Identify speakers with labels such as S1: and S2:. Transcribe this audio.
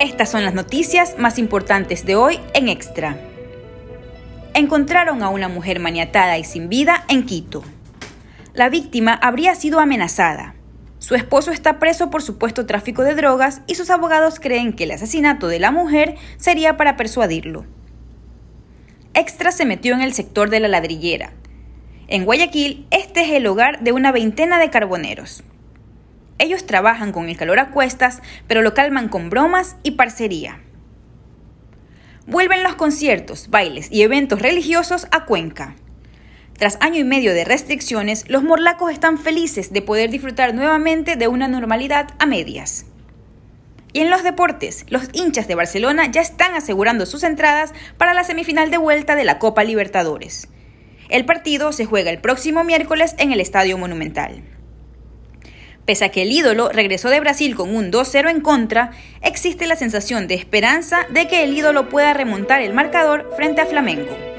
S1: Estas son las noticias más importantes de hoy en Extra. Encontraron a una mujer maniatada y sin vida en Quito. La víctima habría sido amenazada. Su esposo está preso por supuesto tráfico de drogas y sus abogados creen que el asesinato de la mujer sería para persuadirlo. Extra se metió en el sector de la ladrillera. En Guayaquil, este es el hogar de una veintena de carboneros. Ellos trabajan con el calor a cuestas, pero lo calman con bromas y parcería. Vuelven los conciertos, bailes y eventos religiosos a Cuenca. Tras año y medio de restricciones, los morlacos están felices de poder disfrutar nuevamente de una normalidad a medias. Y en los deportes, los hinchas de Barcelona ya están asegurando sus entradas para la semifinal de vuelta de la Copa Libertadores. El partido se juega el próximo miércoles en el Estadio Monumental. Pese a que el ídolo regresó de Brasil con un 2-0 en contra, existe la sensación de esperanza de que el ídolo pueda remontar el marcador frente a Flamengo.